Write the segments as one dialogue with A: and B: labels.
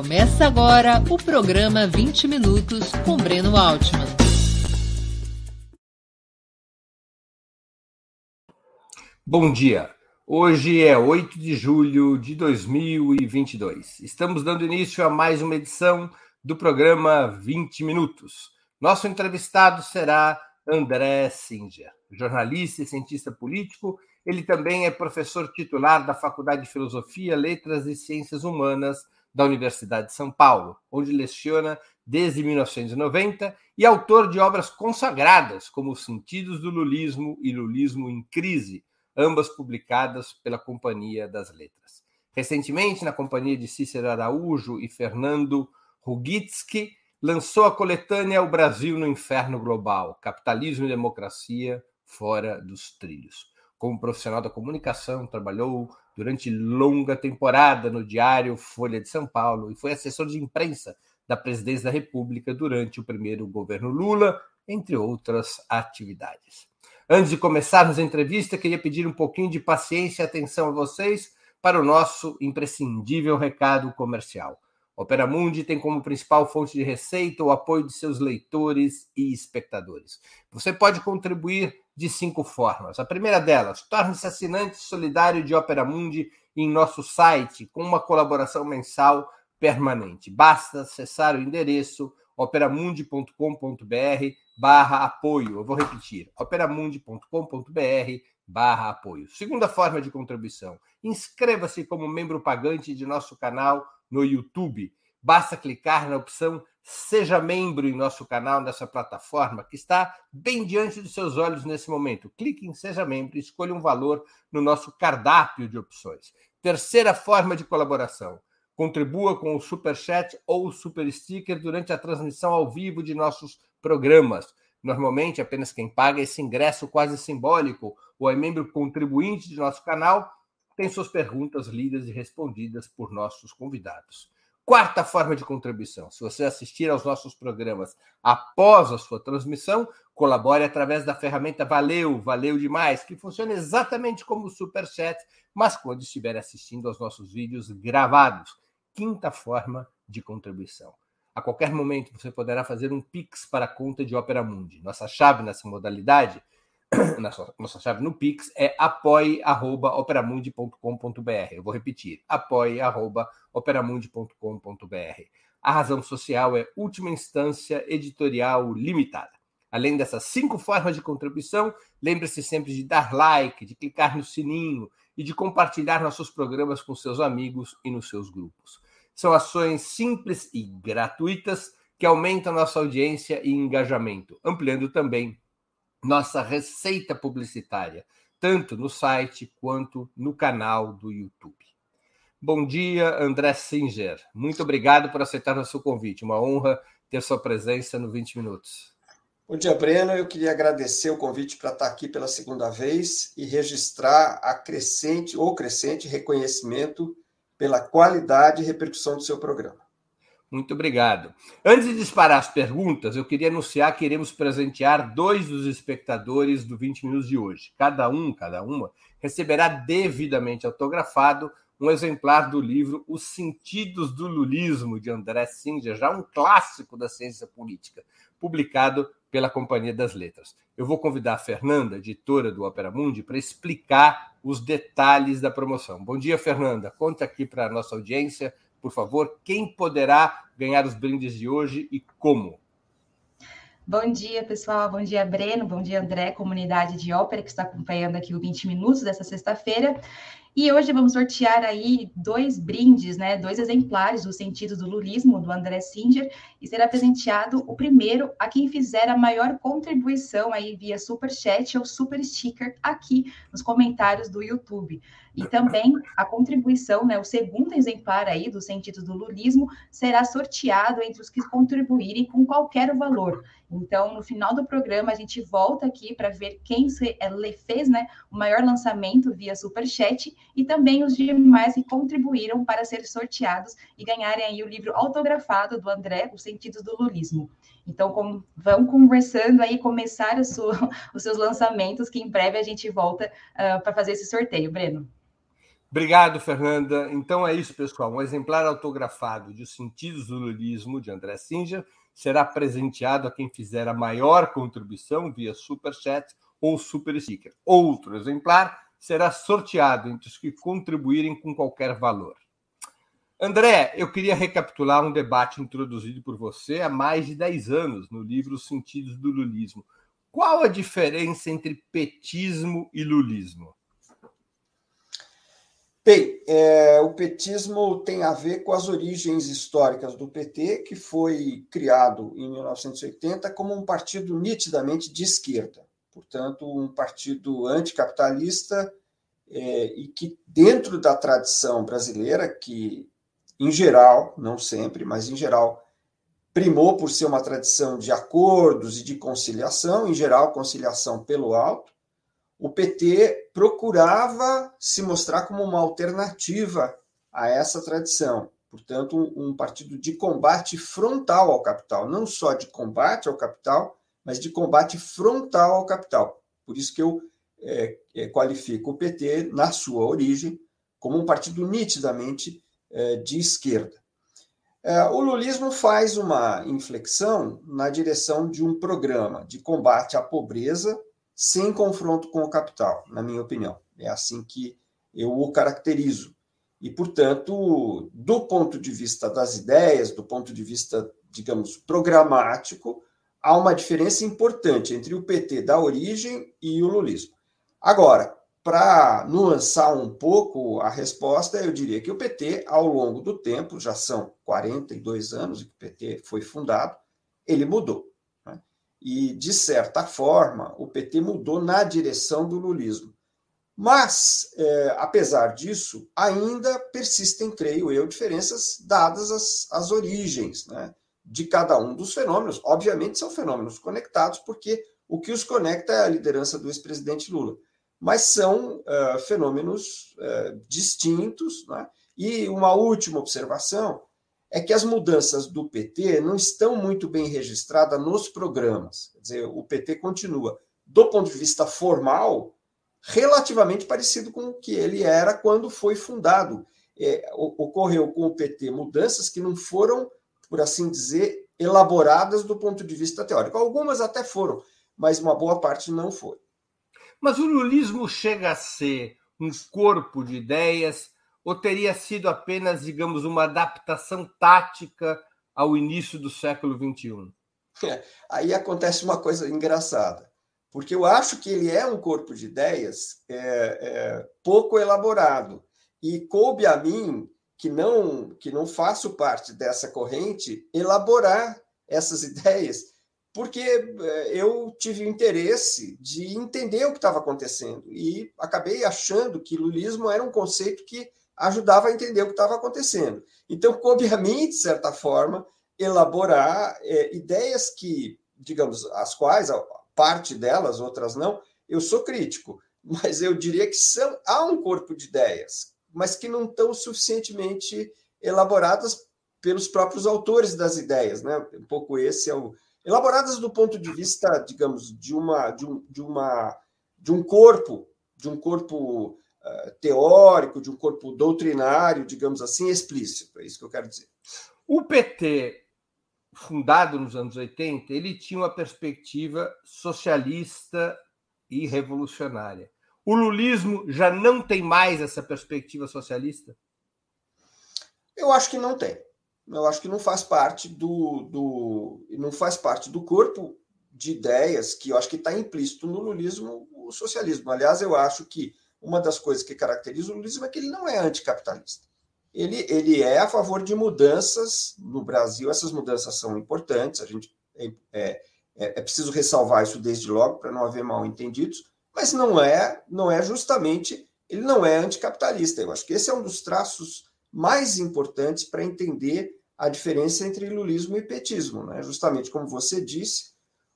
A: Começa agora o programa 20 Minutos com Breno Altman.
B: Bom dia. Hoje é 8 de julho de 2022. Estamos dando início a mais uma edição do programa 20 Minutos. Nosso entrevistado será André Singer, jornalista e cientista político. Ele também é professor titular da Faculdade de Filosofia, Letras e Ciências Humanas da Universidade de São Paulo, onde leciona desde 1990 e autor de obras consagradas como Os Sentidos do Lulismo e Lulismo em Crise, ambas publicadas pela Companhia das Letras. Recentemente, na companhia de Cícero Araújo e Fernando Rugitsky, lançou a coletânea O Brasil no Inferno Global: Capitalismo e Democracia fora dos trilhos. Como profissional da comunicação, trabalhou durante longa temporada no Diário Folha de São Paulo e foi assessor de imprensa da Presidência da República durante o primeiro governo Lula, entre outras atividades. Antes de começarmos a entrevista, queria pedir um pouquinho de paciência e atenção a vocês para o nosso imprescindível recado comercial. Opera Mundi tem como principal fonte de receita o apoio de seus leitores e espectadores. Você pode contribuir de cinco formas. A primeira delas, torne-se assinante solidário de Opera Mundi em nosso site com uma colaboração mensal permanente. Basta acessar o endereço operamundi.com.br barra apoio. Eu vou repetir, operamundi.com.br barra apoio. Segunda forma de contribuição, inscreva-se como membro pagante de nosso canal no YouTube. Basta clicar na opção Seja membro em nosso canal, nessa plataforma, que está bem diante dos seus olhos nesse momento. Clique em Seja Membro e escolha um valor no nosso cardápio de opções. Terceira forma de colaboração. Contribua com o Super Chat ou o Super Sticker durante a transmissão ao vivo de nossos programas. Normalmente, apenas quem paga esse ingresso quase simbólico ou é membro contribuinte de nosso canal tem suas perguntas lidas e respondidas por nossos convidados. Quarta forma de contribuição: se você assistir aos nossos programas após a sua transmissão, colabore através da ferramenta Valeu, valeu demais, que funciona exatamente como o Super Chat, mas quando estiver assistindo aos nossos vídeos gravados. Quinta forma de contribuição. A qualquer momento você poderá fazer um Pix para a conta de Opera Mundi. Nossa chave nessa modalidade nossa, nossa chave no Pix é apoie.operamundi.com.br. Eu vou repetir, apoie.operamundi.com.br. A razão social é última instância editorial limitada. Além dessas cinco formas de contribuição, lembre-se sempre de dar like, de clicar no sininho e de compartilhar nossos programas com seus amigos e nos seus grupos. São ações simples e gratuitas que aumentam nossa audiência e engajamento, ampliando também nossa receita publicitária, tanto no site quanto no canal do YouTube. Bom dia, André Singer. Muito obrigado por aceitar nosso convite. Uma honra ter sua presença no 20 Minutos.
C: Bom dia, Breno. Eu queria agradecer o convite para estar aqui pela segunda vez e registrar a crescente ou crescente reconhecimento pela qualidade e repercussão do seu programa.
B: Muito obrigado. Antes de disparar as perguntas, eu queria anunciar que iremos presentear dois dos espectadores do 20 Minutos de hoje. Cada um, cada uma, receberá devidamente autografado um exemplar do livro Os Sentidos do Lulismo, de André Singer, já um clássico da ciência política, publicado pela Companhia das Letras. Eu vou convidar a Fernanda, editora do Opera Mundi, para explicar os detalhes da promoção. Bom dia, Fernanda. Conta aqui para a nossa audiência por favor, quem poderá ganhar os brindes de hoje e como?
D: Bom dia, pessoal. Bom dia, Breno. Bom dia, André, comunidade de ópera que está acompanhando aqui o 20 Minutos dessa sexta-feira. E hoje vamos sortear aí dois brindes, né? Dois exemplares do sentido do lulismo do André Singer e será presenteado o primeiro a quem fizer a maior contribuição aí via super chat ou super sticker aqui nos comentários do YouTube. E também a contribuição, né, o segundo exemplar aí do sentido do lulismo será sorteado entre os que contribuírem com qualquer valor. Então, no final do programa, a gente volta aqui para ver quem eh, fez né, o maior lançamento via Superchat e também os demais que contribuíram para ser sorteados e ganharem aí o livro autografado do André, Os Sentidos do Lulismo. Então, com, vão conversando aí, começar os seus lançamentos, que em breve a gente volta uh, para fazer esse sorteio, Breno.
B: Obrigado, Fernanda. Então é isso, pessoal. Um exemplar autografado de Os Sentidos do Lulismo, de André Singer, será presenteado a quem fizer a maior contribuição via Super Chat ou Super Sticker. Outro exemplar será sorteado entre os que contribuírem com qualquer valor. André, eu queria recapitular um debate introduzido por você há mais de 10 anos no livro Os Sentidos do Lulismo. Qual a diferença entre petismo e lulismo?
C: Bem, é, o petismo tem a ver com as origens históricas do PT, que foi criado em 1980 como um partido nitidamente de esquerda, portanto, um partido anticapitalista é, e que, dentro da tradição brasileira, que em geral, não sempre, mas em geral, primou por ser uma tradição de acordos e de conciliação, em geral, conciliação pelo alto, o PT procurava se mostrar como uma alternativa a essa tradição. Portanto, um, um, partido de combate frontal ao capital, não só de combate ao capital, mas de combate frontal ao capital. Por isso que eu é, é, qualifico o PT, na sua origem, como um partido nitidamente é, de esquerda. É, o lulismo faz uma inflexão na direção de um programa de combate à pobreza sem confronto com o capital, na minha opinião. É assim que eu o caracterizo. E, portanto, do ponto de vista das ideias, do ponto de vista, digamos, programático, há uma diferença importante entre o PT da origem e o lulismo. Agora, para nuançar um pouco a resposta, eu diria que o PT, ao longo do tempo, já são 42 anos que o PT foi fundado, ele mudou. E, de certa forma, o PT mudou na direção do lulismo. Mas, é, apesar disso, ainda persistem, creio eu, diferenças dadas as, as origens né, de cada um dos fenômenos. Obviamente, são fenômenos conectados, porque o que os conecta é a liderança do ex-presidente Lula. Mas são uh, fenômenos uh, distintos. Né? E uma última observação é que as mudanças do PT não estão muito bem registradas nos programas. Quer dizer, o PT continua, do ponto de vista formal, relativamente parecido com o que ele era quando foi fundado. É, ocorreu com o PT mudanças que não foram, por assim dizer, elaboradas do ponto de vista teórico. Algumas até foram, mas uma boa parte não foi.
B: Mas o lulismo chega a ser um corpo de ideias ou teria sido apenas, digamos, uma adaptação tática ao início do século XXI?
C: É, aí acontece uma coisa engraçada, porque eu acho que ele é um corpo de ideias é, é, pouco elaborado e coube a mim que não que não faço parte dessa corrente elaborar essas ideias porque é, eu tive o interesse de entender o que estava acontecendo e acabei achando que lulismo era um conceito que ajudava a entender o que estava acontecendo. Então, coube a mim, de certa forma, elaborar é, ideias que, digamos, as quais, parte delas, outras não, eu sou crítico, mas eu diria que são, há um corpo de ideias, mas que não estão suficientemente elaboradas pelos próprios autores das ideias, né? Um pouco esse é o elaboradas do ponto de vista, digamos, de uma de um, de uma de um corpo, de um corpo eh, teórico, de um corpo doutrinário, digamos assim, explícito. É isso que eu quero dizer.
B: O PT, fundado nos anos 80, ele tinha uma perspectiva socialista e revolucionária. O lulismo já não tem mais essa perspectiva socialista?
C: Eu acho que não tem. Eu acho que não faz parte do, do não faz parte do corpo de ideias que eu acho que está implícito no lulismo o socialismo. Aliás, eu acho que uma das coisas que caracteriza o lulismo é que ele não é anticapitalista. Ele, ele é a favor de mudanças no Brasil, essas mudanças são importantes, a gente é, é, é, preciso ressalvar isso desde logo para não haver mal entendidos, mas não é, não é justamente, ele não é anticapitalista. Eu acho que esse é um dos traços mais importantes para entender a diferença entre lulismo e petismo. Né? Justamente como você disse,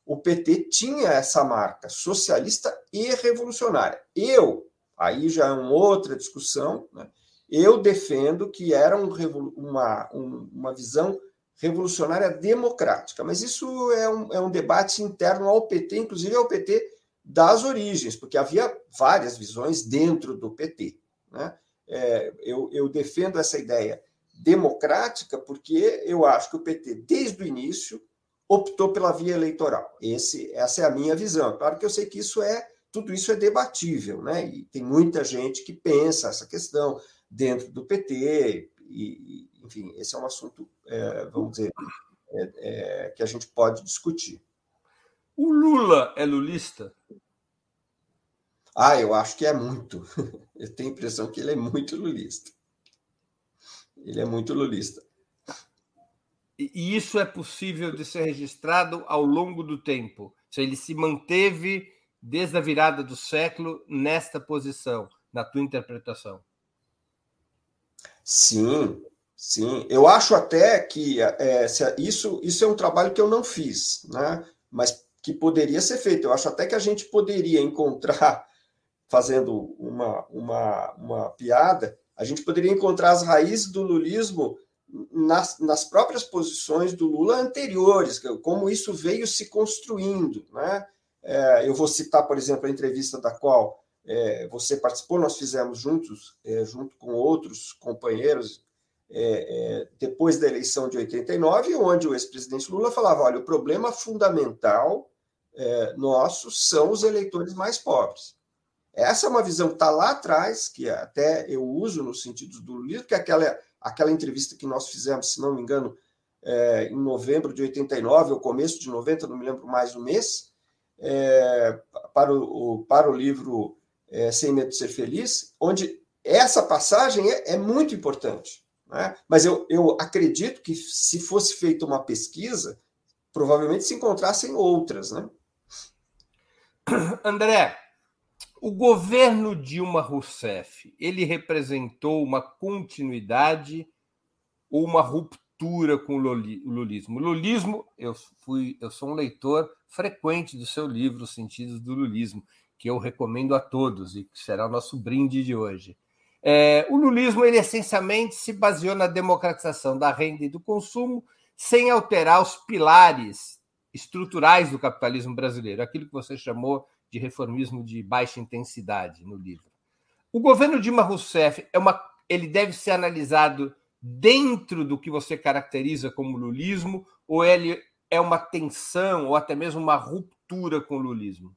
C: o PT tinha essa marca socialista e revolucionária. Eu, Aí já é uma outra discussão. Né? Eu defendo que era um, uma, um, uma visão revolucionária democrática, mas isso é um, é um debate interno ao PT, inclusive ao PT das origens, porque havia várias visões dentro do PT. Né? é, eu, eu defendo essa ideia democrática porque eu acho que o PT, desde o início, optou pela via eleitoral. Esse, essa é a minha visão. Claro que eu sei que isso é tudo isso é debatível, né? E tem muita gente que pensa essa questão dentro do PT, e, enfim, esse é um assunto, é, vamos dizer, é, é, que a gente pode discutir.
B: O Lula é lulista?
C: Ah, eu acho que é muito. Eu tenho a impressão que ele é muito lulista. Ele é muito lulista.
B: E isso é possível de ser registrado ao longo do tempo. Se ele se manteve desde a virada do século nesta posição, na tua interpretação?
C: Sim, sim. Eu acho até que é, isso, isso é um trabalho que eu não fiz, né? mas que poderia ser feito. Eu acho até que a gente poderia encontrar, fazendo uma, uma, uma piada, a gente poderia encontrar as raízes do lulismo nas, nas próprias posições do Lula anteriores, como isso veio se construindo, né? É, eu vou citar, por exemplo, a entrevista da qual é, você participou, nós fizemos juntos, é, junto com outros companheiros, é, é, depois da eleição de 89, onde o ex-presidente Lula falava: olha, o problema fundamental é, nosso são os eleitores mais pobres. Essa é uma visão que está lá atrás, que até eu uso no sentido do livro, que é aquela, aquela entrevista que nós fizemos, se não me engano, em novembro de 89, ou começo de 90, não me lembro mais o mês, é, para, o, para o livro é, Sem Medo de Ser Feliz, onde essa passagem é, é muito importante. Né? Mas eu, eu acredito que se fosse feita uma pesquisa, provavelmente se encontrassem outras. Né?
B: André, o governo Dilma Rousseff, ele representou uma continuidade ou uma ruptura com o lulismo? Lulismo, eu fui, eu sou um leitor frequente do seu livro, Sentidos do Lulismo, que eu recomendo a todos e que será o nosso brinde de hoje. É, o lulismo, ele essencialmente se baseou na democratização da renda e do consumo, sem alterar os pilares estruturais do capitalismo brasileiro, aquilo que você chamou de reformismo de baixa intensidade no livro. O governo Dilma Rousseff é uma, ele deve ser analisado dentro do que você caracteriza como lulismo, ou ele é uma tensão ou até mesmo uma ruptura com o lulismo?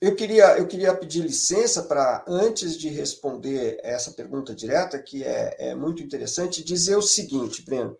C: Eu queria, eu queria pedir licença para, antes de responder essa pergunta direta, que é, é muito interessante, dizer o seguinte, Breno.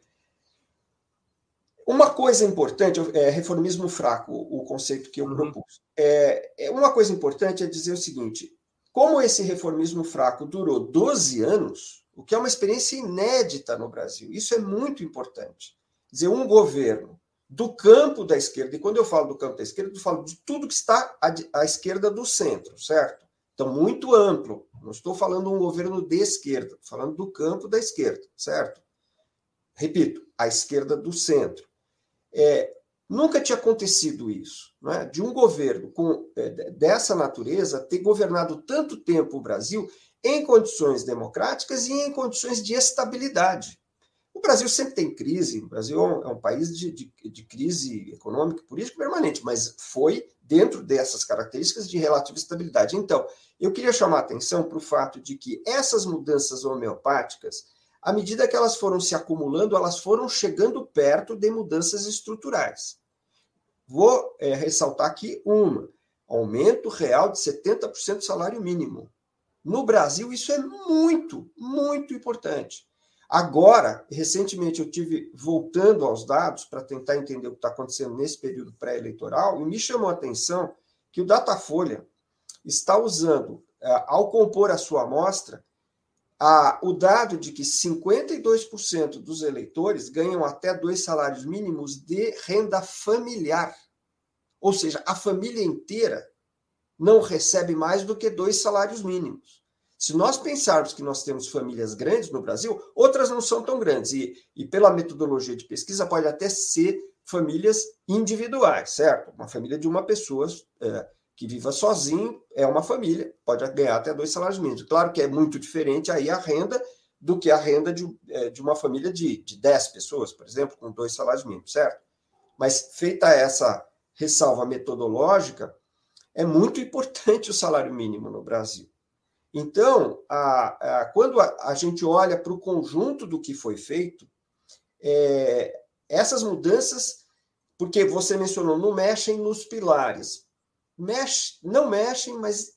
C: Uma coisa importante, é reformismo fraco, o conceito que eu uhum. propus. É, é, uma coisa importante é dizer o seguinte: como esse reformismo fraco durou 12 anos, o que é uma experiência inédita no Brasil, isso é muito importante dizer, um governo do campo da esquerda, e quando eu falo do campo da esquerda, eu falo de tudo que está à, à esquerda do centro, certo? Então, muito amplo. Não estou falando um governo de esquerda, estou falando do campo da esquerda, certo? Repito, à esquerda do centro. É, nunca tinha acontecido isso, é? de um governo com, é, dessa natureza ter governado tanto tempo o Brasil em condições democráticas e em condições de estabilidade. O Brasil sempre tem crise, o Brasil é um é país de, de, de crise econômica, política permanente, mas foi dentro dessas características de relativa estabilidade. Então, eu queria chamar a atenção para o fato de que essas mudanças homeopáticas, à medida que elas foram se acumulando, elas foram chegando perto de mudanças estruturais. Vou é, ressaltar aqui uma: aumento real de 70% do salário mínimo. No Brasil, isso é muito, muito importante. Agora, recentemente, eu tive voltando aos dados para tentar entender o que está acontecendo nesse período pré-eleitoral, e me chamou a atenção que o Datafolha está usando, é, ao compor a sua amostra, a, o dado de que 52% dos eleitores ganham até dois salários mínimos de renda familiar. Ou seja, a família inteira não recebe mais do que dois salários mínimos. Se nós pensarmos que nós temos famílias grandes no Brasil, outras não são tão grandes. E, e pela metodologia de pesquisa, pode até ser famílias individuais, certo? Uma família de uma pessoa é, que viva sozinho é uma família, pode ganhar até dois salários mínimos. Claro que é muito diferente aí a renda do que a renda de, é, de uma família de, de 10 pessoas, por exemplo, com dois salários mínimos, certo? Mas feita essa ressalva metodológica, é muito importante o salário mínimo no Brasil. Então, a, a, quando a, a, gente olha para o conjunto do que foi feito, é, essas mudanças, porque você mencionou, não mexem nos pilares. Mexe, não mexem, mas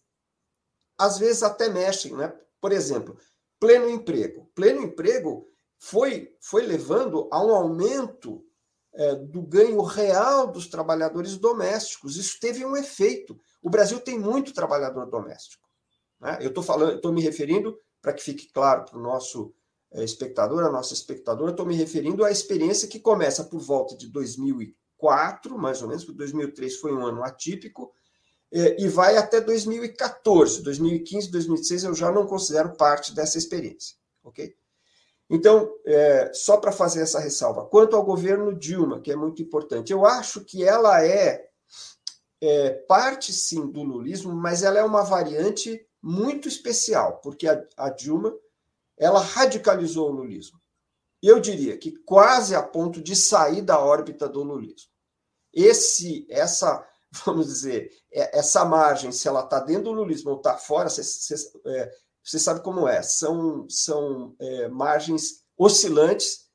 C: às vezes até mexem. Né? Por exemplo, pleno emprego. Pleno emprego foi, foi levando a um aumento é, do ganho real dos trabalhadores domésticos. Isso teve um efeito. O Brasil tem muito trabalhador doméstico. Né? Eu estou falando, estou me referindo, para que fique claro para o nosso é, espectador, a nossa espectadora, estou me referindo à experiência que começa por volta de 2004, mais ou menos, porque 2003 foi um ano atípico, e vai até 2014. 2015, 2016 eu já não considero parte dessa experiência, ok? Então, é, só para fazer essa ressalva, quanto ao governo Dilma, que é muito importante, eu acho que ela é, é parte sim do lulismo, mas ela é uma variante muito especial, porque a, a Dilma ela radicalizou o lulismo. Eu diria que quase a ponto de sair da órbita do lulismo. Esse, essa, vamos dizer, é, essa margem, se ela está dentro do lulismo ou está fora, você, é, sabe como é, são, são é, margens oscilantes,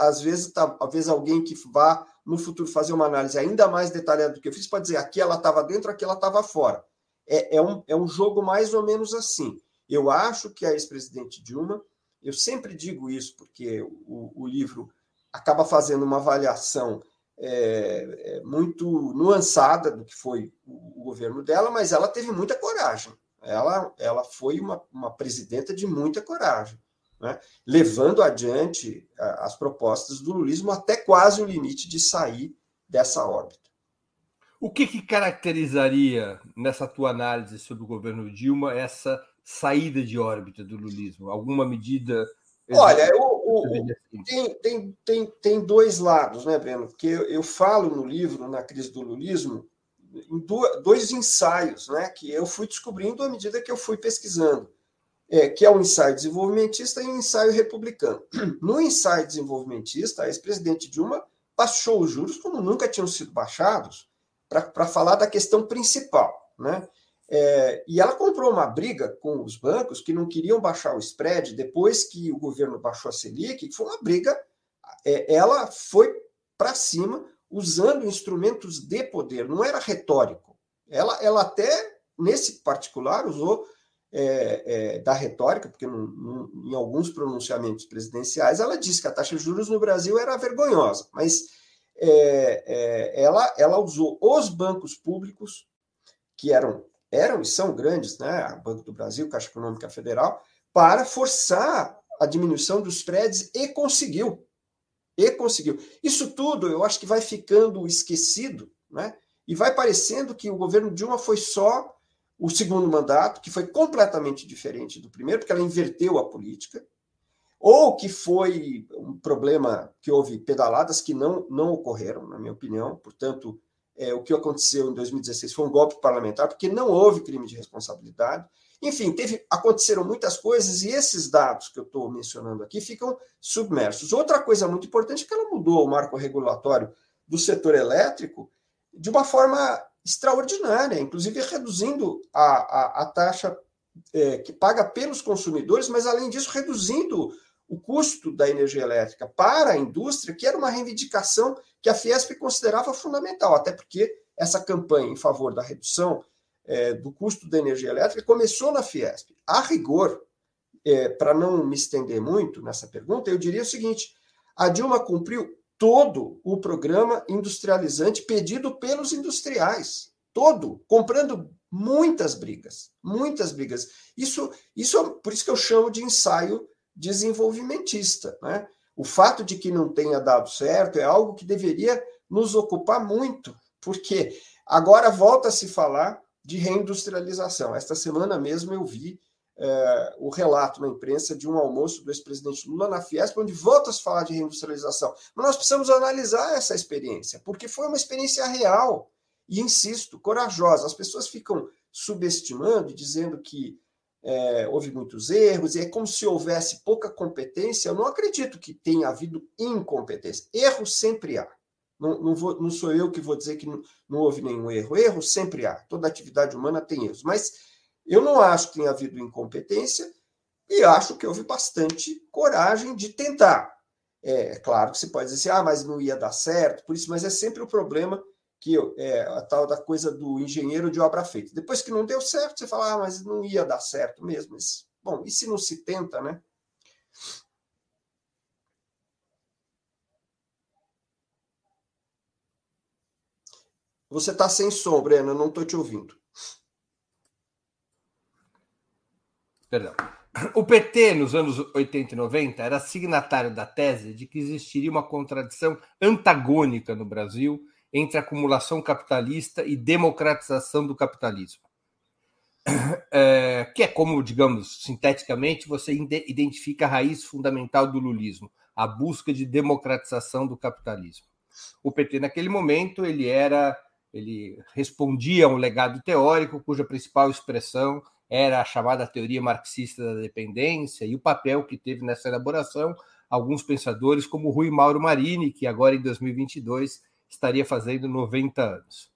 C: às vezes, tá, às vezes alguém que vá no futuro fazer uma análise ainda mais detalhada do que eu fiz, pode dizer aqui ela estava dentro, aqui ela estava fora. É, é, um, é um jogo mais ou menos assim. Eu acho que a ex-presidente Dilma, eu sempre digo isso, porque o, o livro acaba fazendo uma avaliação é, é, muito nuançada do que foi o, governo dela, mas ela teve muita coragem ela, ela foi uma, uma presidenta de muita coragem, né? levando adiante as propostas do lulismo até quase o limite de sair dessa órbita.
B: O que, que caracterizaria, nessa tua análise sobre o governo Dilma, essa saída de órbita do lulismo? Alguma medida.
C: Olha, o, o, tem, tem, tem, tem dois lados, né, Breno? Porque eu, eu falo no livro, na crise do lulismo, em dois ensaios né, que eu fui descobrindo à medida que eu fui pesquisando, é, que é o ensaio desenvolvimentista e o ensaio republicano. No ensaio desenvolvimentista, a ex-presidente Dilma baixou os juros como nunca tinham sido baixados para falar da questão principal. Né? É, e ela comprou uma briga com os bancos que não queriam baixar o spread depois que o governo baixou a Selic, que foi uma briga. É, ela foi para cima usando instrumentos de poder, não era retórico. Ela, ela até, nesse particular, usou é, é, da retórica, porque em alguns pronunciamentos presidenciais ela disse que a taxa de juros no Brasil era vergonhosa, mas é, é ela, ela usou os bancos públicos, que eram, eram e são grandes, né, Banco do Brasil, Caixa Econômica Federal, para forçar a diminuição dos spreads e conseguiu. E conseguiu. Isso tudo eu acho que vai ficando esquecido, né? E vai parecendo que o governo Dilma foi só o segundo mandato, que foi completamente diferente do primeiro, porque ela inverteu a política, ou que foi um problema que houve pedaladas que não, não ocorreram, na minha opinião. Portanto, é, o que aconteceu em 2016 foi um golpe parlamentar, porque não houve crime de responsabilidade. Enfim, teve, aconteceram muitas coisas e esses dados que eu estou mencionando aqui ficam submersos. Outra coisa muito importante é que ela mudou o marco regulatório do setor elétrico de uma forma extraordinária, inclusive reduzindo a, a, a taxa é, que paga pelos consumidores, mas além disso, reduzindo o custo da energia elétrica para a indústria, que era uma reivindicação que a Fiesp considerava fundamental, até porque essa campanha em favor da redução é, do custo da energia elétrica começou na Fiesp. A rigor, é, para não me estender muito nessa pergunta, eu diria o seguinte: a Dilma cumpriu todo o programa industrializante pedido pelos industriais, todo, comprando muitas brigas, muitas brigas. Isso, isso por isso que eu chamo de ensaio desenvolvimentista, né? O fato de que não tenha dado certo é algo que deveria nos ocupar muito, porque agora volta a se falar de reindustrialização. Esta semana mesmo eu vi é, o relato na imprensa de um almoço do ex-presidente Lula na Fiesp, onde volta a se falar de reindustrialização. Mas nós precisamos analisar essa experiência, porque foi uma experiência real e, insisto, corajosa. As pessoas ficam subestimando e dizendo que é, houve muitos erros, e é como se houvesse pouca competência. Eu não acredito que tenha havido incompetência. Erro sempre há. Não, não, vou, não sou eu que vou dizer que não, não, houve nenhum erro. Erro sempre há. Toda atividade humana tem erros. Mas Eu não acho que tenha havido incompetência e acho que houve bastante coragem de tentar. É, é claro que você pode dizer assim, ah, mas não ia dar certo, por isso, mas é sempre o problema que é a tal da coisa do engenheiro de obra feita. Depois que não deu certo, você fala, ah, mas não ia dar certo mesmo. Mas, bom, e se não se tenta, né? Você está sem som, Breno, não estou te ouvindo.
B: Perdão. O PT, nos anos 80 e 90, era signatário da tese de que existiria uma contradição antagônica no Brasil entre acumulação capitalista e democratização do capitalismo. É, que é como, digamos, sinteticamente, você identifica a raiz fundamental do lulismo, a busca de democratização do capitalismo. O PT, naquele momento, ele era ele respondia a um legado teórico cuja principal expressão era a chamada teoria marxista da dependência e o papel que teve nessa elaboração alguns pensadores como Rui Mauro Marini, que agora em 2022 estaria fazendo 90 anos.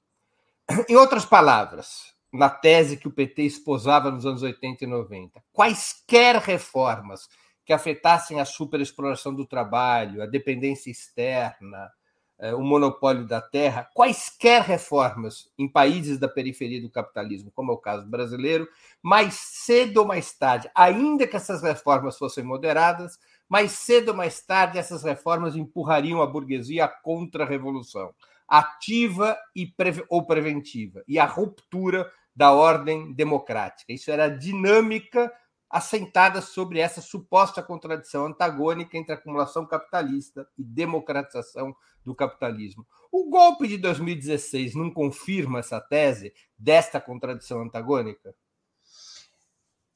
B: Em outras palavras, na tese que o PT esposava nos anos 80 e 90, quaisquer reformas que afetassem a superexploração do trabalho, a dependência externa, eh, o monopólio da terra, quaisquer reformas em países da periferia do capitalismo, como é o caso brasileiro, mais cedo ou mais tarde, ainda que essas reformas fossem moderadas, mais cedo ou mais tarde essas reformas empurrariam a burguesia à contra-revolução, ativa e pre ou preventiva, e a ruptura da ordem democrática. Isso era a dinâmica assentada sobre essa suposta contradição antagônica entre acumulação capitalista e democratização do capitalismo. O golpe de 2016 não confirma essa tese desta contradição antagônica?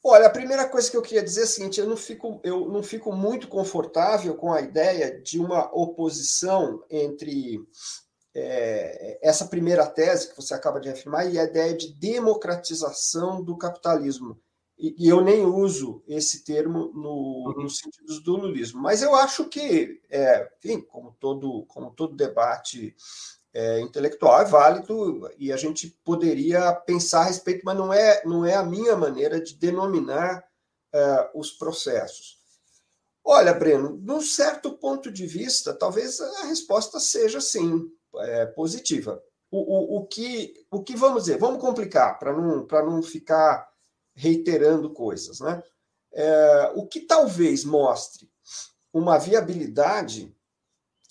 C: Olha, a primeira coisa que eu queria dizer é a seguinte: eu não fico, eu não fico muito confortável com a ideia de uma oposição entre é, essa primeira tese que você acaba de afirmar e a ideia de democratização do capitalismo e, eu nem uso esse termo no, uhum. no sentido do lulismo. Mas eu acho que, é, enfim, como todo, como todo debate é, intelectual é válido e a gente poderia pensar a respeito, mas não é, não é a minha maneira de denominar é, os processos. Olha, Breno, num certo ponto de vista, talvez a resposta seja sim, é, positiva. O, o, o, que, o que vamos dizer? Vamos complicar para não, não ficar reiterando coisas. Né? É, o que talvez mostre uma viabilidade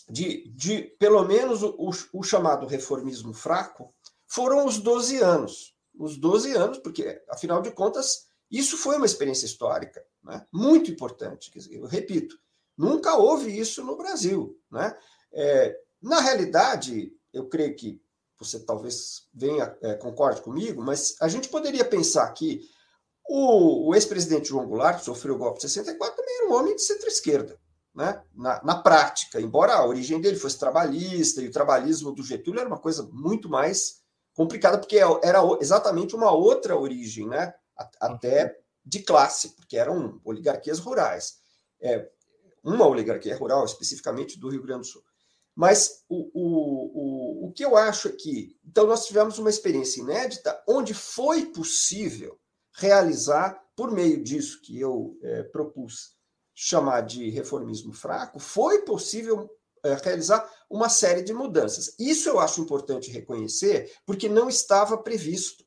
C: de, de pelo menos, o, o, chamado reformismo fraco foram os 12 anos. Os 12 anos, porque, afinal de contas, isso foi uma experiência histórica né? muito importante. eu repito, nunca houve isso no Brasil. Né? É, na realidade, eu creio que você talvez venha, é, concorde comigo, mas a gente poderia pensar que o, o ex-presidente João Goulart, que sofreu o golpe de 64, também era um homem de centro-esquerda, né? Na, na, prática, embora a origem dele fosse trabalhista, e o trabalhismo do Getúlio era uma coisa muito mais complicada, porque era exatamente uma outra origem, né? até uhum. de classe, porque eram oligarquias rurais. É, uma oligarquia rural, especificamente do Rio Grande do Sul. Mas o, o, o, o que eu acho aqui. É então, nós tivemos uma experiência inédita onde foi possível realizar, por meio disso que eu é, propus chamar de reformismo fraco, foi possível é, realizar uma série de mudanças. Isso eu acho importante reconhecer, porque não estava previsto.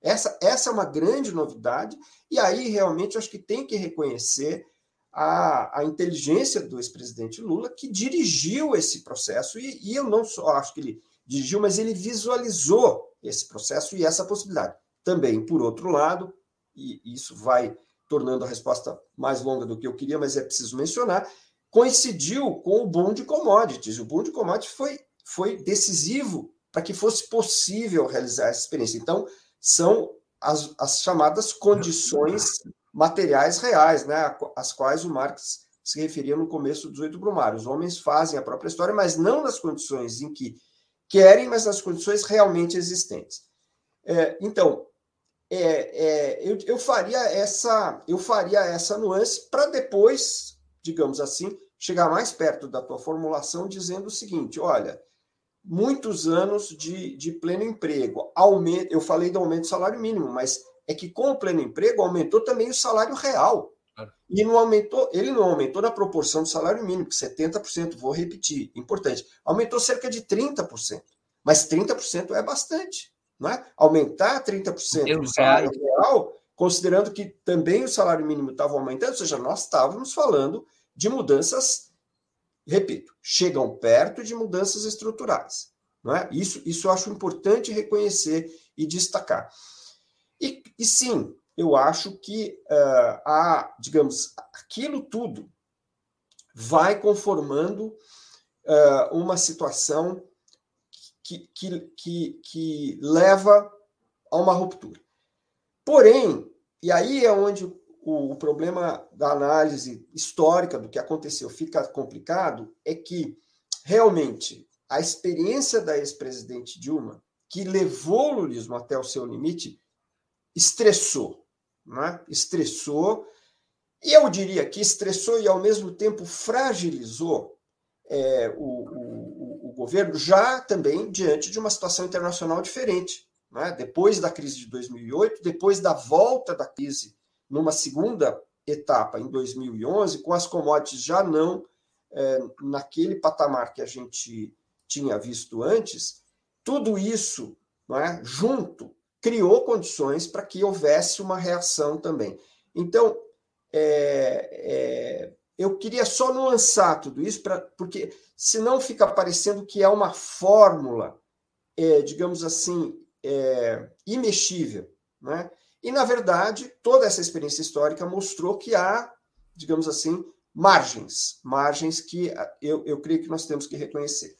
C: Essa, essa é uma grande novidade, e aí realmente acho que tem que reconhecer a, a inteligência do ex-presidente Lula, que dirigiu esse processo, e, e eu não só acho que ele dirigiu, mas ele visualizou esse processo e essa possibilidade. Também, por outro lado, e isso vai tornando a resposta mais longa do que eu queria, mas é preciso mencionar, coincidiu com o boom de commodities. O boom de commodities foi, foi decisivo para que fosse possível realizar essa experiência. Então, são as, as chamadas condições materiais reais, né, às quais o Marx se referia no começo dos oito brumários. Os homens fazem a própria história, mas não nas condições em que querem, mas nas condições realmente existentes. É, então, é, é, eu, eu, faria essa eu faria essa nuance para depois, digamos assim, chegar mais perto da tua formulação, dizendo o seguinte: olha, muitos anos de, de pleno emprego, aumento, eu falei do aumento do salário mínimo, mas é que com o pleno emprego aumentou também o salário real. E não aumentou, ele não aumentou na proporção do salário mínimo, que 70%, vou repetir, importante. Aumentou cerca de 30%. Mas 30% é bastante. Não é? Aumentar 30% do salário real, considerando que também o salário mínimo estava aumentando, ou seja, nós estávamos falando de mudanças, repito, chegam perto de mudanças estruturais. Não é? Isso, isso eu acho importante reconhecer e destacar. E, e sim, eu acho que uh, a, digamos, aquilo tudo vai conformando uh, uma situação que, que, que, que leva a uma ruptura. Porém, e aí é onde o, o problema da análise histórica do que aconteceu fica complicado, é que realmente a experiência da ex-presidente Dilma, que levou o lulismo até o seu limite, estressou né? estressou, e eu diria que estressou e, ao mesmo tempo, fragilizou é, o, o, o, governo, já também diante de uma situação internacional diferente. Né? Depois da crise de 2008, depois da volta da crise numa segunda etapa, em 2011, com as commodities já não é, naquele patamar que a gente tinha visto antes, tudo isso é, junto criou condições para que houvesse uma reação também. Então, é, é, eu queria só nuançar tudo isso, pra, porque senão fica parecendo que é uma fórmula, é, digamos assim, é, imexível. Né? E, na verdade, toda essa experiência histórica mostrou que há, digamos assim, margens, margens que eu, eu creio que nós temos que reconhecer.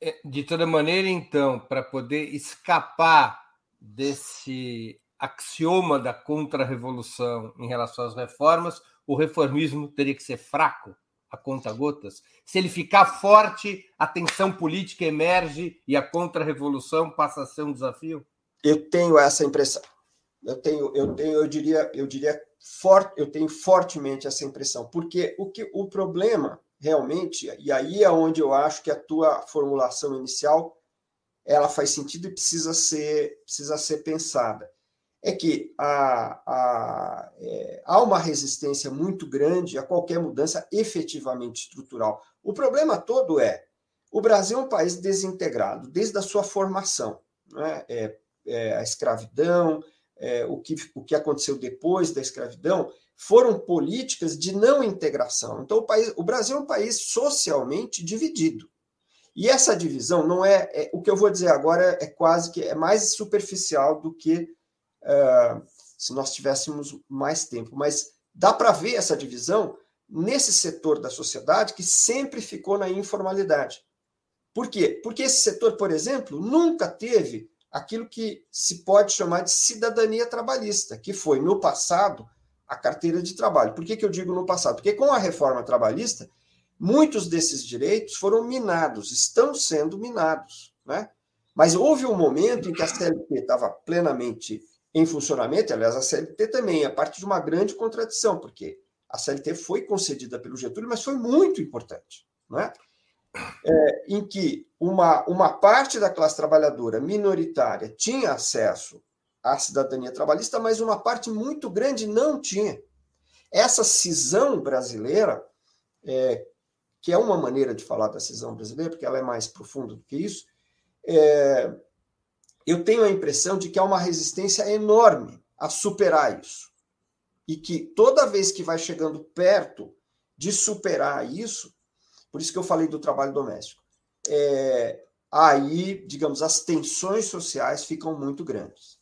B: É, de toda maneira, então, para poder escapar desse axioma da contra-revolução em relação às reformas, o reformismo teria que ser fraco, a conta-gotas. Se ele ficar forte, a tensão política emerge e a contra-revolução passa a ser um desafio?
C: Eu tenho essa impressão. Eu tenho, eu tenho, eu diria, eu diria forte, eu tenho fortemente essa impressão, porque o que o problema realmente, e aí é onde eu acho que a tua formulação inicial ela faz sentido e precisa ser, precisa ser pensada. É que há, há, é, há uma resistência muito grande a qualquer mudança efetivamente estrutural. O problema todo é o Brasil é um país desintegrado desde a sua formação. Né? É, é, a escravidão, é, o, que, o que aconteceu depois da escravidão, foram políticas de não integração. Então, o, país, o Brasil é um país socialmente dividido. E essa divisão não é, é, o que eu vou dizer agora é quase que é mais superficial do que uh, se nós tivéssemos mais tempo, mas dá para ver essa divisão nesse setor da sociedade que sempre ficou na informalidade. Por quê? Porque esse setor, por exemplo, nunca teve aquilo que se pode chamar de cidadania trabalhista, que foi no passado a carteira de trabalho. Por que, que eu digo no passado? Porque com a reforma trabalhista muitos desses direitos foram minados, estão sendo minados. Né? Mas houve um momento em que a CLT estava plenamente em funcionamento, aliás, a CLT também, a parte de uma grande contradição, porque a CLT foi concedida pelo Getúlio, mas foi muito importante, né? É, em que uma, uma parte da classe trabalhadora minoritária tinha acesso à cidadania trabalhista, mas uma parte muito grande não tinha. Essa cisão brasileira, é, que é uma maneira de falar da cisão brasileira, porque ela é mais profunda do que isso, é, eu tenho a impressão de que há uma resistência enorme a superar isso. E que toda vez que vai chegando perto de superar isso, por isso que eu falei do trabalho doméstico, é, aí, digamos, as tensões sociais ficam muito grandes.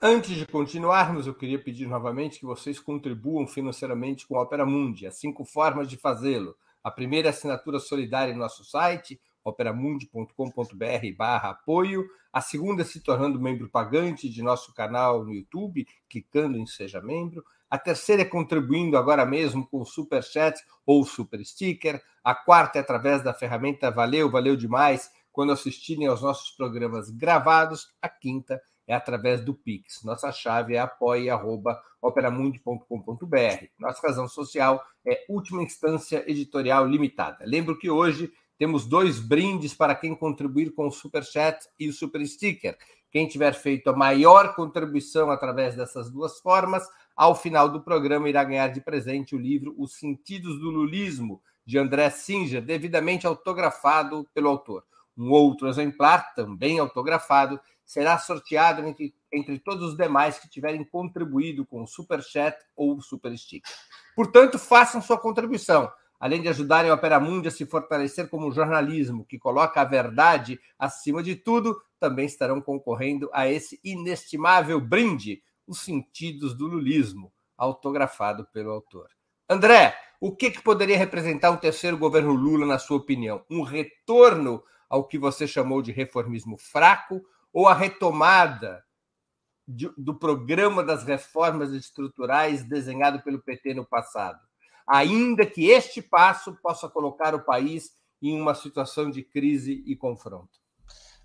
B: Antes de continuarmos, eu queria pedir novamente que vocês contribuam financeiramente com a Opera Mundi. Há cinco formas de fazê-lo. A primeira é assinatura solidária em nosso site, operamundi.com.br barra apoio. A segunda se tornando membro pagante de nosso canal no YouTube, clicando em Seja Membro. A terceira é contribuindo agora mesmo com Super Chat ou Super Sticker. A quarta é através da ferramenta Valeu, valeu demais quando assistirem aos nossos programas gravados. A quinta é através do Pix. Nossa chave é apoia.operamundi.com.br. Nossa razão social é Última Instância Editorial Limitada. Lembro que hoje temos dois brindes para quem contribuir com o Super Chat e o Super Sticker. Quem tiver feito a maior contribuição através dessas duas formas, ao final do programa irá ganhar de presente o livro Os Sentidos do Lulismo, de André Singer, devidamente autografado pelo autor. Um outro exemplar, também autografado, será sorteado entre, entre todos os demais que tiverem contribuído com o Super Chat ou o Super Sticker. Portanto, façam sua contribuição. Além de ajudarem a Opera Mundi a se fortalecer como jornalismo que coloca a verdade acima de tudo, também estarão concorrendo a esse inestimável brinde, Os Sentidos do Lulismo, autografado pelo autor. André, o que, que poderia representar um terceiro governo Lula, na sua opinião? Um retorno ao que você chamou de reformismo fraco ou a retomada de, do programa das reformas estruturais desenhado pelo PT no passado? Ainda que este passo possa colocar o país em uma situação de crise e confronto.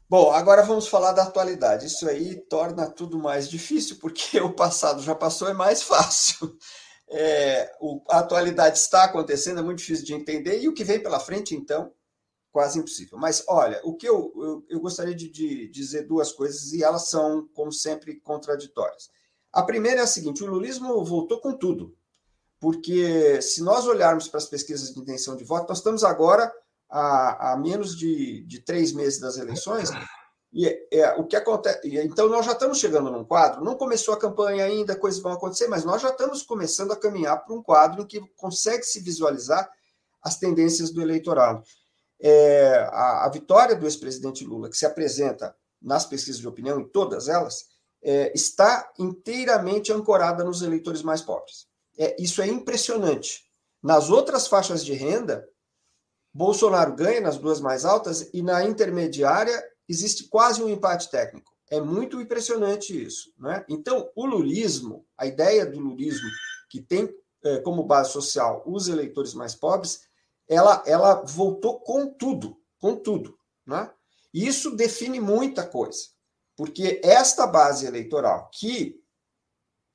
C: Bom, agora vamos falar da atualidade. Isso aí torna tudo mais difícil, porque o passado já passou, é mais fácil. É, o, a atualidade está acontecendo, é muito difícil de entender, e o que vem pela frente, então, quase impossível. Mas, olha, o que eu, eu, eu gostaria de, de, dizer duas coisas, e elas são, como sempre, contraditórias. A primeira é a seguinte: o lulismo voltou com tudo, porque se nós olharmos para as pesquisas de intenção de voto, nós estamos agora a, a menos de, de três meses das eleições, e é, o que acontece. Então, nós já estamos chegando num quadro, não começou a campanha ainda, coisas vão acontecer, mas nós já estamos começando a caminhar para um quadro em que consegue se visualizar as tendências do eleitorado é, a, a, vitória do ex-presidente Lula, que se apresenta nas pesquisas de opinião, em todas elas, é, está inteiramente ancorada nos eleitores mais pobres. É, isso é impressionante. Nas outras faixas de renda, Bolsonaro ganha nas duas mais altas e na intermediária existe quase um empate técnico. É muito impressionante isso. Né? Então, o lulismo, a ideia do lulismo, que tem é, como base social os eleitores mais pobres, ela, ela voltou com tudo, com tudo. Né? Isso define muita coisa, porque esta base eleitoral, que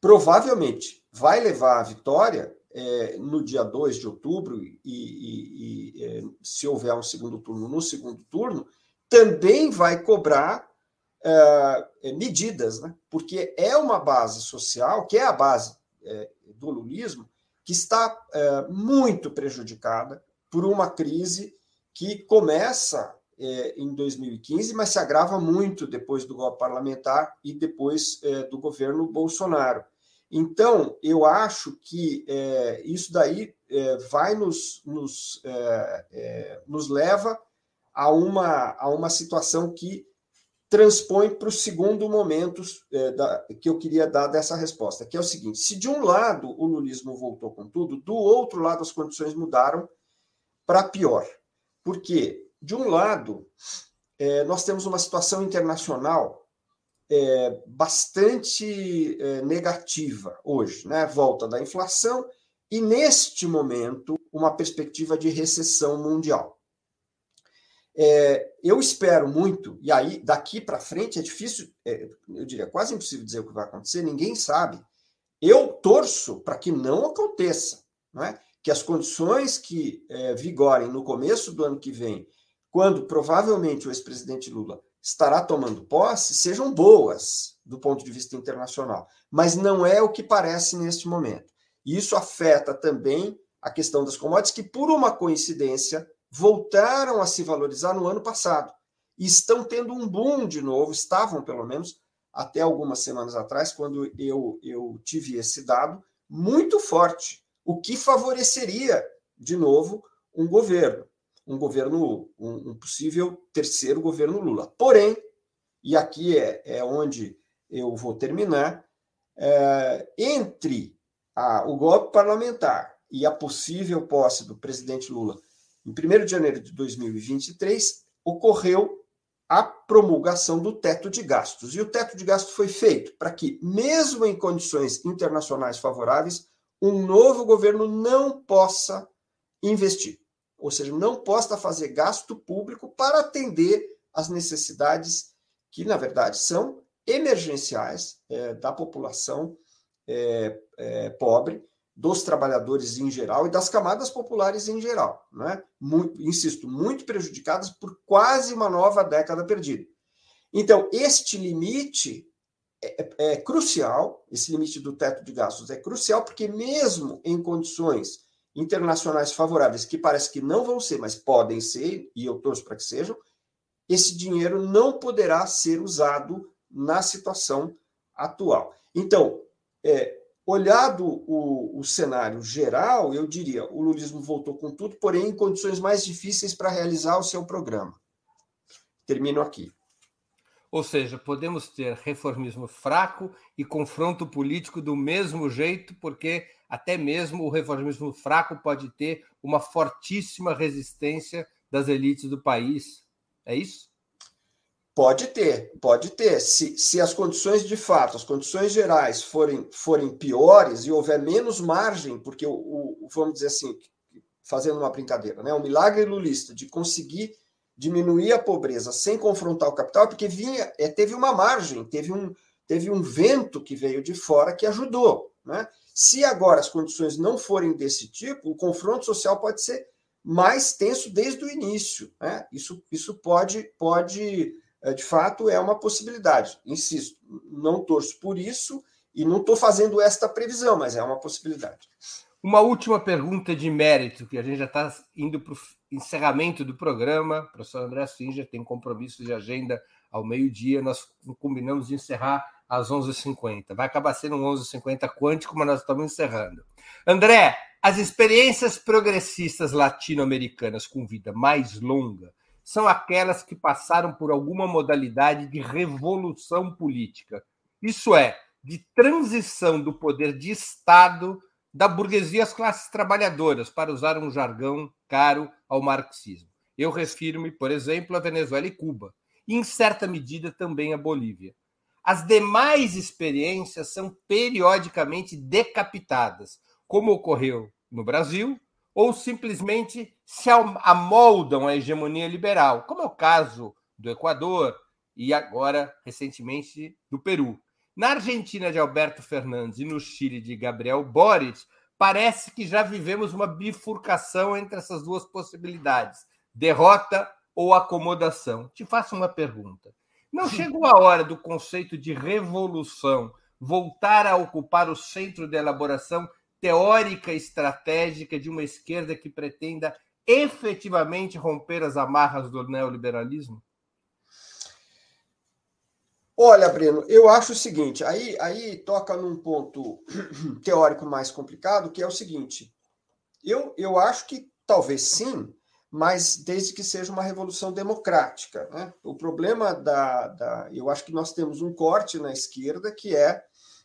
C: provavelmente vai levar à vitória é, no dia 2 de outubro, e, e, e é, se houver um segundo turno, no segundo turno, também vai cobrar é, medidas, né? porque é uma base social, que é a base é, do lulismo, que está é, muito prejudicada por uma crise que começa é, em 2015, mas se agrava muito depois do golpe parlamentar e depois é, do governo Bolsonaro. Então, eu acho que é, isso daí é, vai nos, nos, é, é, nos leva a uma, a uma situação que transpõe para o segundo momento da, que eu queria dar dessa resposta, que é o seguinte: se de um lado o lulismo voltou com tudo, do outro lado as condições mudaram para pior. Porque, de um lado, é, nós temos uma situação internacional é, bastante é, negativa hoje, né? Volta da inflação e, neste momento, uma perspectiva de recessão mundial. É, eu espero muito, e aí daqui para frente é difícil, é, eu diria quase impossível dizer o que vai acontecer, ninguém sabe. Eu torço para que não aconteça. Não é? que as condições que é, vigorem no começo do ano que vem, quando provavelmente o ex-presidente Lula estará tomando posse, sejam boas do ponto de vista internacional. Mas não é o que parece neste momento. Isso afeta também a questão das commodities, que, por uma coincidência, voltaram a se valorizar no ano passado. E estão tendo um boom de novo, estavam pelo menos até algumas semanas atrás, quando eu, eu tive esse dado, muito forte o que favoreceria, de novo, um governo, um governo, um, um possível terceiro governo Lula. Porém, e aqui é, é onde eu vou terminar, é, entre a, o golpe parlamentar e a possível posse do presidente Lula em 1 de janeiro de 2023, ocorreu a promulgação do teto de gastos. E o teto de gastos foi feito para que, mesmo em condições internacionais favoráveis, um novo governo não possa investir, ou seja, não possa fazer gasto público para atender às necessidades que, na verdade, são emergenciais é, da população é, é, pobre, dos trabalhadores em geral e das camadas populares em geral. Né? Muito, insisto, muito prejudicadas por quase uma nova década perdida. Então, este limite é, é, é, crucial, esse limite do teto de gastos é crucial, porque mesmo em condições internacionais favoráveis, que parece que não vão ser, mas podem ser, e eu torço para que sejam, esse dinheiro não poderá ser usado na situação atual. Então, é, olhado o, o, cenário geral, eu diria, o lulismo voltou com tudo, porém em condições mais difíceis para realizar o seu programa. Termino aqui.
B: Ou seja, podemos ter reformismo fraco e confronto político do mesmo jeito, porque até mesmo o reformismo fraco pode ter uma fortíssima resistência das elites do país. É isso?
C: Pode ter, pode ter. Se, se as condições de fato, as condições gerais forem, forem piores e houver menos margem, porque o, o vamos dizer assim, fazendo uma brincadeira, né? o milagre lulista de conseguir diminuir a pobreza sem confrontar o capital, porque vinha, é, teve uma margem, teve um, teve um vento que veio de fora que ajudou. Né? Se agora as condições não forem desse tipo, o confronto social pode ser mais tenso desde o início. Né? Isso, isso pode, pode, é, de fato, é uma possibilidade. Insisto, não torço por isso e não estou fazendo esta previsão, mas é uma possibilidade.
B: Uma última pergunta de mérito, que a gente já está indo para o encerramento do programa. O professor André Singer tem compromissos de agenda ao meio-dia. Nós combinamos de encerrar às 11h50. Vai acabar sendo um 11h50 quântico, mas nós estamos encerrando. André, as experiências progressistas latino-americanas com vida mais longa são aquelas que passaram por alguma modalidade de revolução política. Isso é, de transição do poder de Estado da burguesia às classes trabalhadoras, para usar um jargão caro ao marxismo. Eu refiro-me, por exemplo, a Venezuela e Cuba, e em certa medida também a Bolívia. As demais experiências são periodicamente decapitadas, como ocorreu no Brasil, ou simplesmente se amoldam à hegemonia liberal, como é o caso do Equador e agora, recentemente, do Peru. Na Argentina de Alberto Fernandes e no Chile de Gabriel Boric, parece que já vivemos uma bifurcação entre essas duas possibilidades: derrota ou acomodação. Te faço uma pergunta. Não chegou a hora do conceito de revolução voltar a ocupar o centro da elaboração teórica e estratégica de uma esquerda que pretenda efetivamente romper as amarras do neoliberalismo?
C: Olha, Breno, eu acho o seguinte, aí, aí toca num ponto teórico mais complicado, que é o seguinte, eu, eu acho que talvez sim, mas desde que seja uma revolução democrática. Né? O problema da, da. Eu acho que nós temos um corte na esquerda que é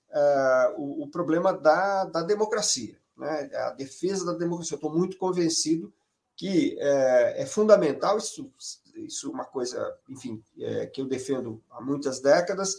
C: uh, o, o, problema da, da democracia, né? a defesa da democracia. Eu estou muito convencido que é, é fundamental isso isso é uma coisa, enfim, é, que eu defendo há muitas décadas,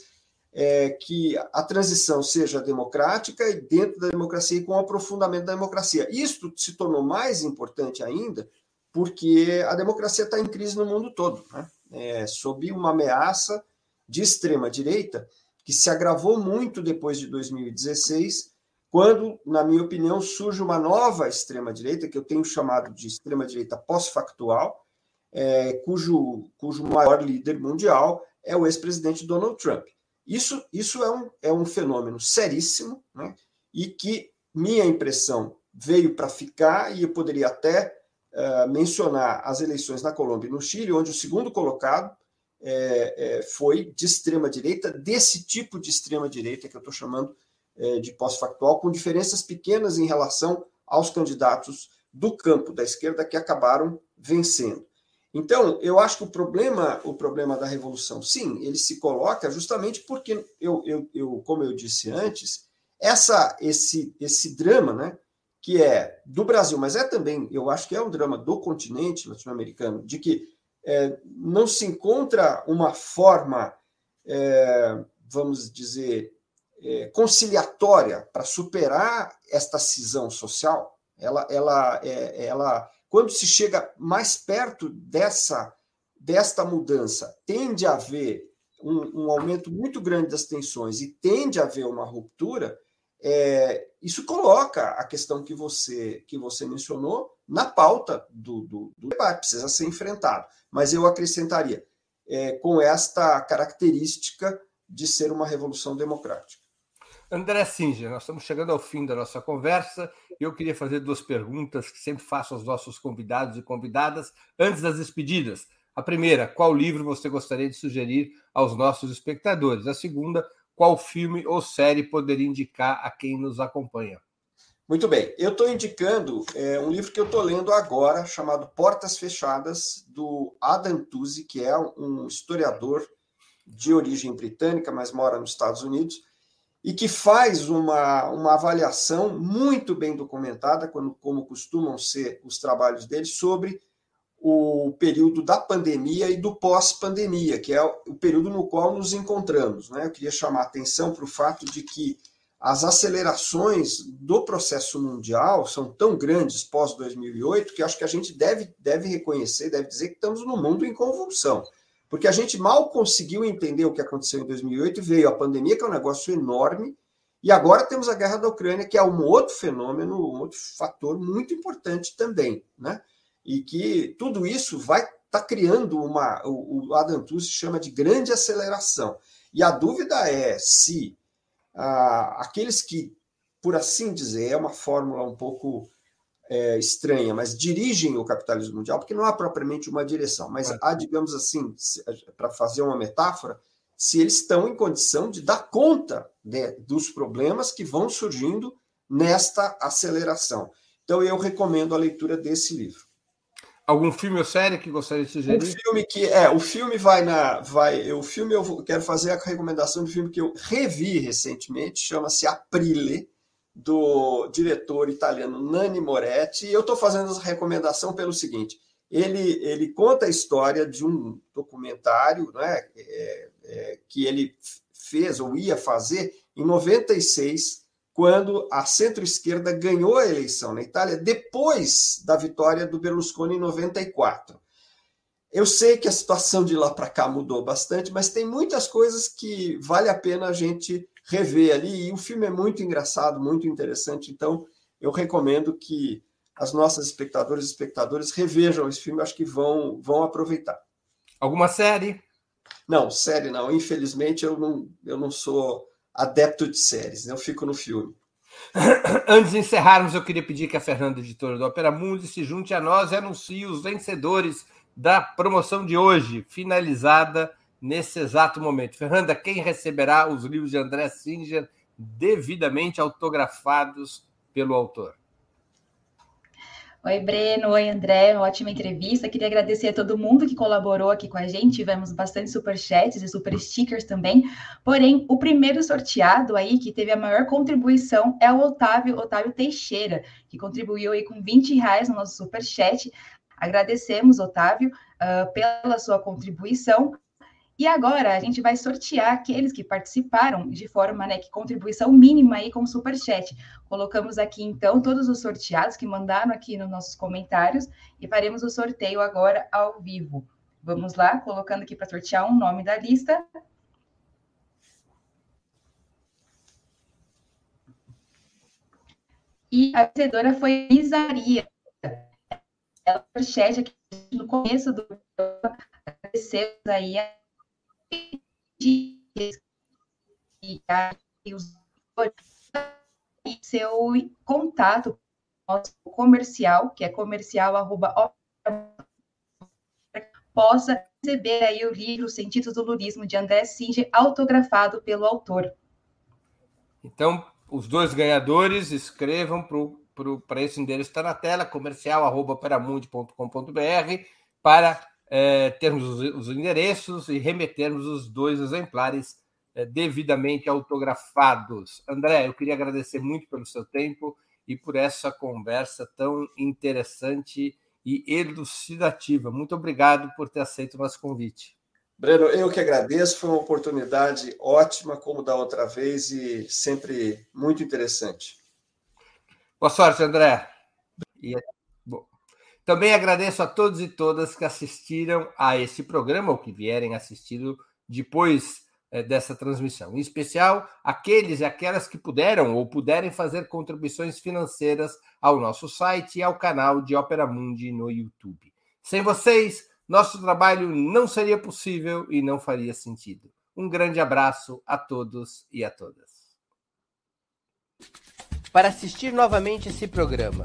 C: é que a transição seja democrática e dentro da democracia e com o aprofundamento da democracia. Isso se tornou mais importante ainda porque a democracia está em crise no mundo todo, né? é, sob uma ameaça de extrema direita que se agravou muito depois de 2016, quando, na minha opinião, surge uma nova extrema direita que eu tenho chamado de extrema direita pós-factual, é, cujo, cujo maior líder mundial é o ex-presidente Donald Trump. Isso, isso é, um, é um fenômeno seríssimo, né? e que minha impressão veio para ficar, e eu poderia até uh, mencionar as eleições na Colômbia e no Chile, onde o segundo colocado é, é, foi de extrema-direita, desse tipo de extrema-direita que eu estou chamando de pós-factual, com diferenças pequenas em relação aos candidatos do campo da esquerda que acabaram vencendo. Então, eu acho que o problema, o problema da revolução, sim, ele se coloca justamente porque eu, eu, eu como eu disse antes, essa esse esse drama, né, que é do Brasil, mas é também, eu acho que é um drama do continente latino-americano, de que é, não se encontra uma forma, é, vamos dizer, é, conciliatória para superar esta cisão social. Ela, ela, é, ela quando se chega mais perto dessa desta mudança, tende a haver um, um aumento muito grande das tensões e tende a haver uma ruptura, é, isso coloca a questão que você que você mencionou na pauta do, do, do debate, precisa ser enfrentado. Mas eu acrescentaria, é, com esta característica de ser uma revolução democrática.
B: André Singer, nós estamos chegando ao fim da nossa conversa eu queria fazer duas perguntas que sempre faço aos nossos convidados e convidadas antes das despedidas. A primeira, qual livro você gostaria de sugerir aos nossos espectadores? A segunda, qual filme ou série poderia indicar a quem nos acompanha?
C: Muito bem, eu estou indicando é, um livro que eu estou lendo agora, chamado Portas Fechadas, do Adam Tuzzi, que é um historiador de origem britânica, mas mora nos Estados Unidos e que faz uma, uma avaliação muito bem documentada, quando, como costumam ser os trabalhos dele, sobre o período da pandemia e do pós-pandemia, que é o período no qual nos encontramos. Né? Eu queria chamar a atenção para o fato de que as acelerações do processo mundial são tão grandes pós-2008 que acho que a gente deve, deve reconhecer, deve dizer que estamos no mundo em convulsão porque a gente mal conseguiu entender o que aconteceu em 2008 e veio a pandemia, que é um negócio enorme, e agora temos a guerra da Ucrânia, que é um outro fenômeno, um outro fator muito importante também, né? E que tudo isso vai estar tá criando uma, o, Adam Tooze chama de grande aceleração. E a dúvida é se ah, aqueles que, por assim dizer, é uma fórmula um pouco é, estranha, mas dirigem o capitalismo mundial, porque não há propriamente uma direção, mas há, digamos assim, para fazer uma metáfora, se eles estão em condição de dar conta de, dos problemas que vão surgindo nesta aceleração. Então, eu recomendo a leitura desse livro.
B: Algum filme ou série que gostaria de sugerir?
C: Um filme que é, o filme vai na, vai, o filme eu quero fazer a recomendação de filme que eu revi recentemente, chama-se Aprile, do diretor italiano Nanni Moretti. E eu estou fazendo essa recomendação pelo seguinte: ele, ele conta a história de um documentário né, é, é, que ele fez ou ia fazer em 96, quando a centro-esquerda ganhou a eleição na Itália, depois da vitória do Berlusconi em 94. Eu sei que a situação de lá para cá mudou bastante, mas tem muitas coisas que vale a pena a gente rever ali. E o filme é muito engraçado, muito interessante. Então, eu recomendo que as nossas espectadoras e espectadores revejam esse filme. Acho que vão, vão aproveitar.
B: Alguma série?
C: Não, série não. Infelizmente, eu não, eu não sou adepto de séries. Né? Eu fico no filme.
B: Antes de encerrarmos, eu queria pedir que a Fernanda, editora do Opera Mundi, se junte a nós e anuncie os vencedores da promoção de hoje, finalizada nesse exato momento. Fernanda, quem receberá os livros de André Singer devidamente autografados pelo autor?
D: Oi, Breno. Oi, André. Ótima entrevista. Queria agradecer a todo mundo que colaborou aqui com a gente. Tivemos bastante superchats e super stickers também. Porém, o primeiro sorteado aí, que teve a maior contribuição, é o Otávio, Otávio Teixeira, que contribuiu aí com 20 reais no nosso superchat. Agradecemos, Otávio, uh, pela sua contribuição. E agora a gente vai sortear aqueles que participaram de forma, né, que contribuição mínima aí com o Superchat. Colocamos aqui, então, todos os sorteados que mandaram aqui nos nossos comentários e faremos o sorteio agora ao vivo. Vamos lá, colocando aqui para sortear um nome da lista. E a vencedora foi Isaria. Ela chat aqui no começo do agradecemos aí a e seu contato comercial, que é comercial arroba possa receber aí o livro Sentidos do Lurismo de André Singer, autografado pelo autor.
B: Então, os dois ganhadores escrevam para esse endereço está na tela, comercial arroba peramundi.com.br, para é, termos os, os, endereços e remetermos os dois exemplares é, devidamente autografados. André, eu queria agradecer muito pelo seu tempo e por essa conversa tão interessante e elucidativa. Muito obrigado por ter aceito o nosso convite.
C: Breno, eu que agradeço, foi uma oportunidade ótima, como da outra vez, e sempre muito interessante.
B: Boa sorte, André. E também agradeço a todos e todas que assistiram a esse programa ou que vierem assistindo depois eh, dessa transmissão. Em especial, aqueles e aquelas que puderam ou puderem fazer contribuições financeiras ao nosso site e ao canal de Opera Mundi no YouTube. Sem vocês,
E: nosso trabalho não seria possível e não faria sentido. Um grande abraço a todos e a todas. Para assistir novamente esse programa